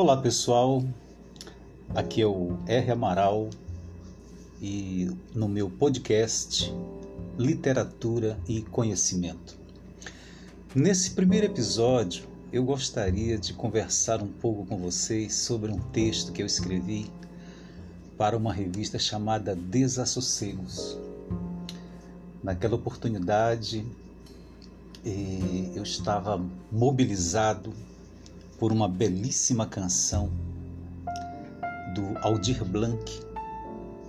Olá pessoal, aqui é o R. Amaral e no meu podcast Literatura e Conhecimento. Nesse primeiro episódio, eu gostaria de conversar um pouco com vocês sobre um texto que eu escrevi para uma revista chamada Desassossegos. Naquela oportunidade, eh, eu estava mobilizado por uma belíssima canção do Aldir Blanc,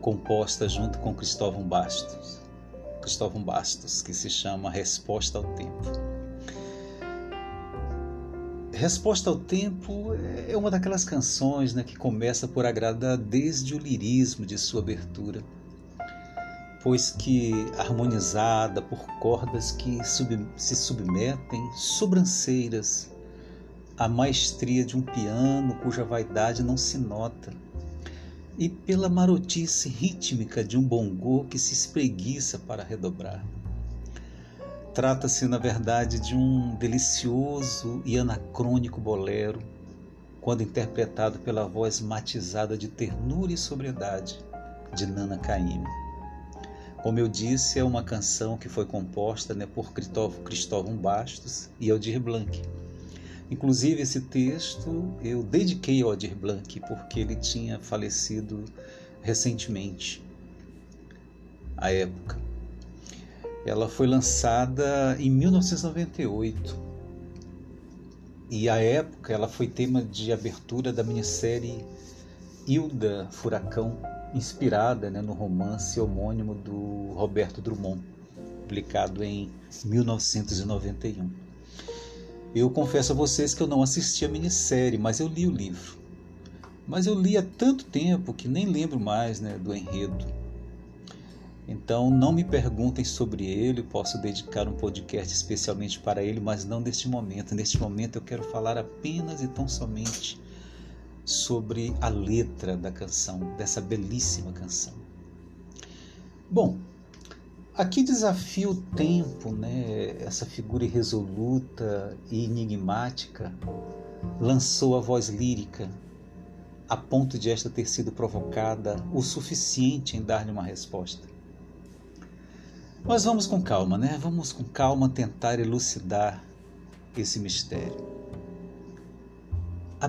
composta junto com Cristóvão Bastos. Cristóvão Bastos, que se chama Resposta ao Tempo. Resposta ao Tempo é uma daquelas canções né, que começa por agradar desde o lirismo de sua abertura, pois que harmonizada por cordas que sub, se submetem, sobranceiras, a maestria de um piano cuja vaidade não se nota, e pela marotice rítmica de um bongô que se espreguiça para redobrar. Trata-se, na verdade, de um delicioso e anacrônico bolero, quando interpretado pela voz matizada de ternura e sobriedade de Nana Caymmi. Como eu disse, é uma canção que foi composta né, por Cristóvão Bastos e Aldir Blanc Inclusive, esse texto eu dediquei ao Adir Blanc, porque ele tinha falecido recentemente, à época. Ela foi lançada em 1998 e à época ela foi tema de abertura da minissérie Hilda Furacão, inspirada né, no romance homônimo do Roberto Drummond, publicado em 1991. Eu confesso a vocês que eu não assisti a minissérie, mas eu li o livro. Mas eu li há tanto tempo que nem lembro mais né, do enredo. Então não me perguntem sobre ele, posso dedicar um podcast especialmente para ele, mas não neste momento. Neste momento eu quero falar apenas e tão somente sobre a letra da canção, dessa belíssima canção. Bom, Aqui desafia o tempo, né? essa figura irresoluta e enigmática, lançou a voz lírica a ponto de esta ter sido provocada o suficiente em dar-lhe uma resposta. Mas vamos com calma, né? Vamos com calma tentar elucidar esse mistério.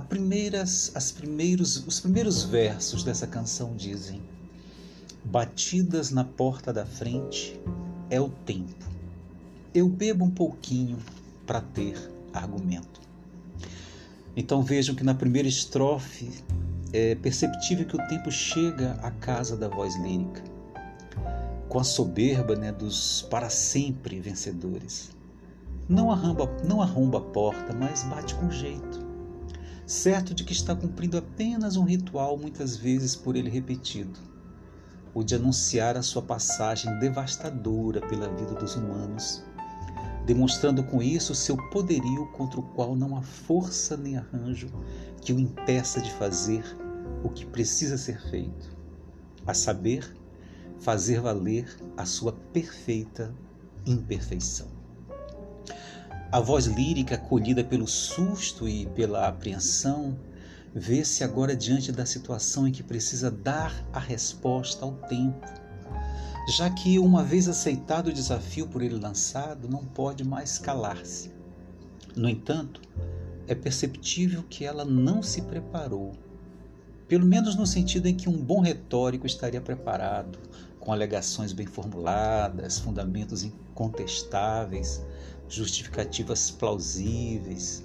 Primeiras, as primeiros, os primeiros versos dessa canção dizem: Batidas na porta da frente é o tempo. Eu bebo um pouquinho para ter argumento. Então vejam que na primeira estrofe é perceptível que o tempo chega à casa da voz lírica, com a soberba né, dos para sempre vencedores. Não arromba, não arromba a porta, mas bate com jeito, certo de que está cumprindo apenas um ritual, muitas vezes por ele repetido o de anunciar a sua passagem devastadora pela vida dos humanos, demonstrando com isso seu poderio contra o qual não há força nem arranjo que o impeça de fazer o que precisa ser feito, a saber, fazer valer a sua perfeita imperfeição. A voz lírica, acolhida pelo susto e pela apreensão, vê-se agora diante da situação em que precisa dar a resposta ao tempo, já que, uma vez aceitado o desafio por ele lançado, não pode mais calar-se. No entanto, é perceptível que ela não se preparou, pelo menos no sentido em que um bom retórico estaria preparado, com alegações bem formuladas, fundamentos incontestáveis, justificativas plausíveis,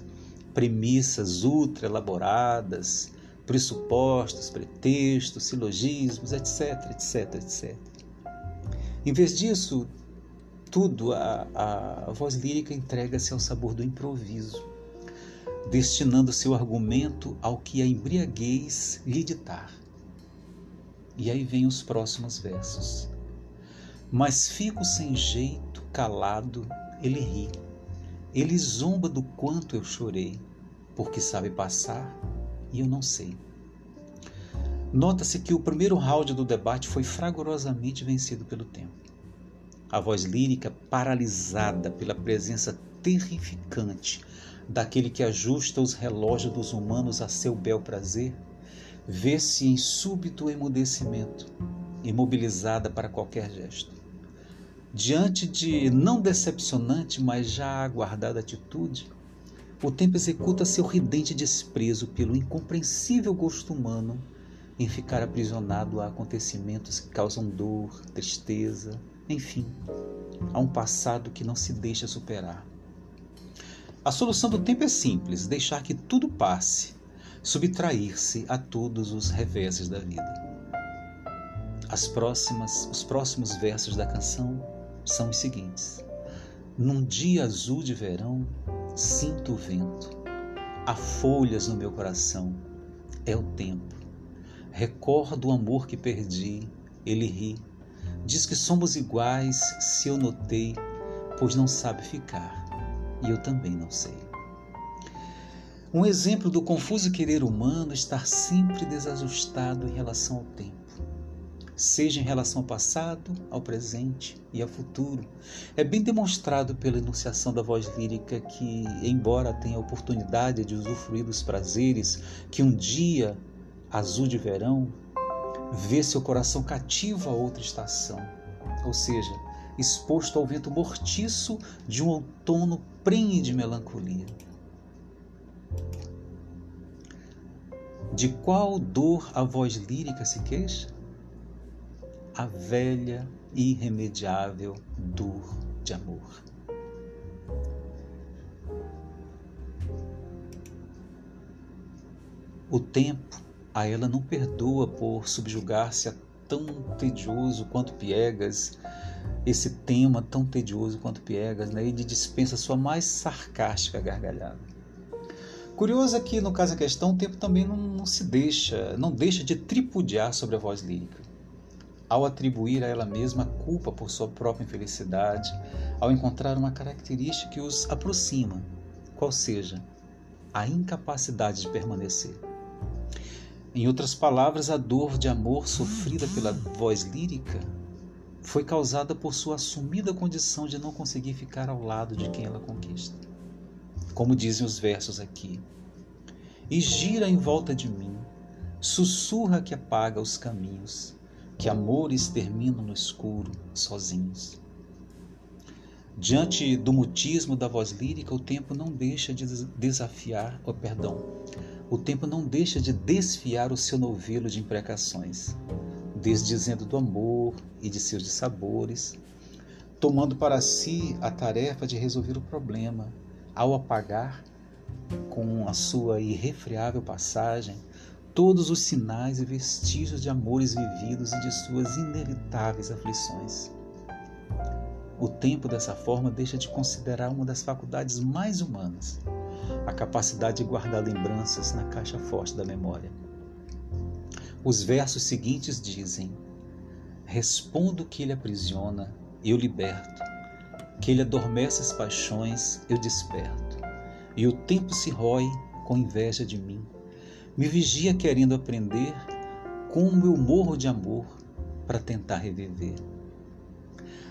premissas ultra elaboradas, pressupostos, pretextos, silogismos, etc, etc, etc. Em vez disso, tudo, a, a voz lírica entrega-se ao sabor do improviso, destinando seu argumento ao que a embriaguez lhe ditar. E aí vem os próximos versos. Mas fico sem jeito, calado, ele ri ele zomba do quanto eu chorei, porque sabe passar e eu não sei. Nota-se que o primeiro round do debate foi fragorosamente vencido pelo tempo. A voz lírica, paralisada pela presença terrificante daquele que ajusta os relógios dos humanos a seu bel prazer, vê-se em súbito emudecimento, imobilizada para qualquer gesto. Diante de não decepcionante, mas já aguardada atitude, o tempo executa seu ridente desprezo pelo incompreensível gosto humano em ficar aprisionado a acontecimentos que causam dor, tristeza, enfim, a um passado que não se deixa superar. A solução do tempo é simples: deixar que tudo passe, subtrair-se a todos os reveses da vida. As próximas, os próximos versos da canção são os seguintes: Num dia azul de verão, sinto o vento, há folhas no meu coração, é o tempo. Recordo o amor que perdi, ele ri, diz que somos iguais se eu notei, pois não sabe ficar. E eu também não sei. Um exemplo do confuso querer humano estar sempre desajustado em relação ao tempo, seja em relação ao passado, ao presente e ao futuro. É bem demonstrado pela enunciação da voz lírica que, embora tenha a oportunidade de usufruir dos prazeres que um dia azul de verão, vê seu coração cativo a outra estação, ou seja, exposto ao vento mortiço de um outono prenhe de melancolia. De qual dor a voz lírica se queixa? A velha e irremediável dor de amor. O tempo a ela não perdoa por subjugar-se a tão tedioso quanto piegas esse tema tão tedioso quanto Piegas, né? ele dispensa sua mais sarcástica gargalhada. Curioso é que, no caso da questão, o tempo também não, não, se deixa, não deixa de tripudiar sobre a voz lírica. Ao atribuir a ela mesma culpa por sua própria infelicidade, ao encontrar uma característica que os aproxima, qual seja, a incapacidade de permanecer. Em outras palavras, a dor de amor sofrida pela voz lírica foi causada por sua assumida condição de não conseguir ficar ao lado de quem ela conquista. Como dizem os versos aqui. E gira em volta de mim, sussurra que apaga os caminhos, que amores terminam no escuro, sozinhos. Diante do mutismo da voz lírica, o tempo não deixa de desafiar, oh, perdão, o tempo não deixa de desfiar o seu novelo de imprecações desdizendo do amor e de seus dissabores, tomando para si a tarefa de resolver o problema, ao apagar, com a sua irrefreável passagem, todos os sinais e vestígios de amores vividos e de suas inevitáveis aflições. O tempo, dessa forma, deixa de considerar uma das faculdades mais humanas, a capacidade de guardar lembranças na caixa forte da memória. Os versos seguintes dizem: Respondo que ele aprisiona, eu liberto, que ele adormece as paixões, eu desperto. E o tempo se rói com inveja de mim, me vigia querendo aprender como eu morro de amor para tentar reviver.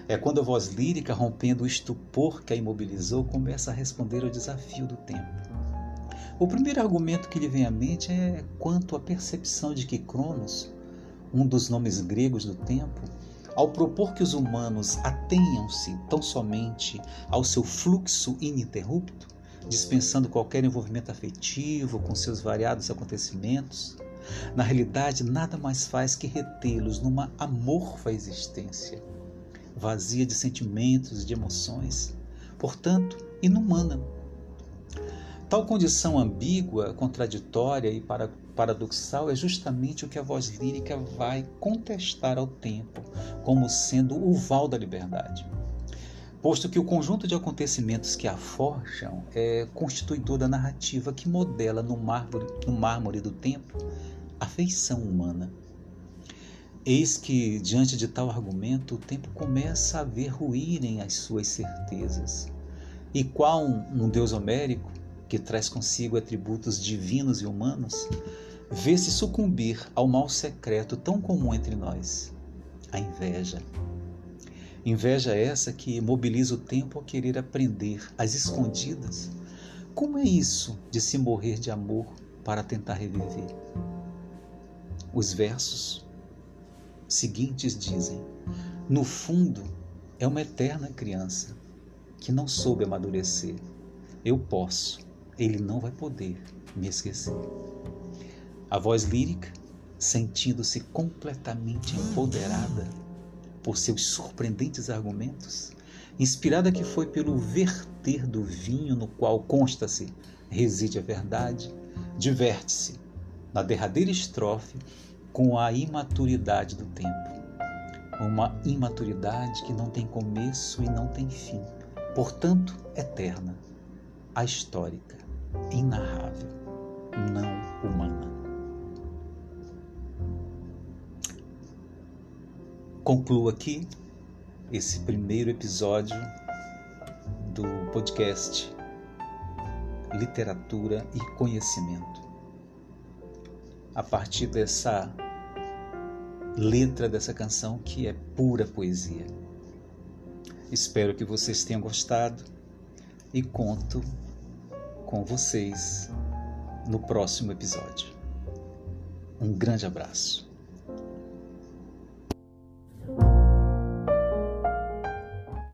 É quando a voz lírica, rompendo o estupor que a imobilizou, começa a responder ao desafio do tempo. O primeiro argumento que lhe vem à mente é quanto à percepção de que Cronos, um dos nomes gregos do tempo, ao propor que os humanos atenham-se tão somente ao seu fluxo ininterrupto, dispensando qualquer envolvimento afetivo com seus variados acontecimentos, na realidade nada mais faz que retê-los numa amorfa existência, vazia de sentimentos e de emoções, portanto, inumana Tal condição ambígua, contraditória e paradoxal é justamente o que a voz lírica vai contestar ao tempo, como sendo o val da liberdade. Posto que o conjunto de acontecimentos que a forjam é constituidor da narrativa que modela no mármore, no mármore do tempo a feição humana. Eis que, diante de tal argumento, o tempo começa a ver ruírem as suas certezas. E qual um, um Deus homérico, que traz consigo atributos divinos e humanos, vê-se sucumbir ao mal secreto tão comum entre nós, a inveja. Inveja essa que mobiliza o tempo a querer aprender às escondidas Como é isso de se morrer de amor para tentar reviver? Os versos seguintes dizem: No fundo, é uma eterna criança que não soube amadurecer. Eu posso, ele não vai poder me esquecer. A voz lírica, sentindo-se completamente empoderada por seus surpreendentes argumentos, inspirada que foi pelo verter do vinho no qual consta-se reside a verdade, diverte-se na derradeira estrofe com a imaturidade do tempo. Uma imaturidade que não tem começo e não tem fim, portanto, eterna, a histórica, inarrável, não humana. Concluo aqui esse primeiro episódio do podcast Literatura e Conhecimento. A partir dessa letra dessa canção que é pura poesia. Espero que vocês tenham gostado e conto com vocês no próximo episódio. Um grande abraço.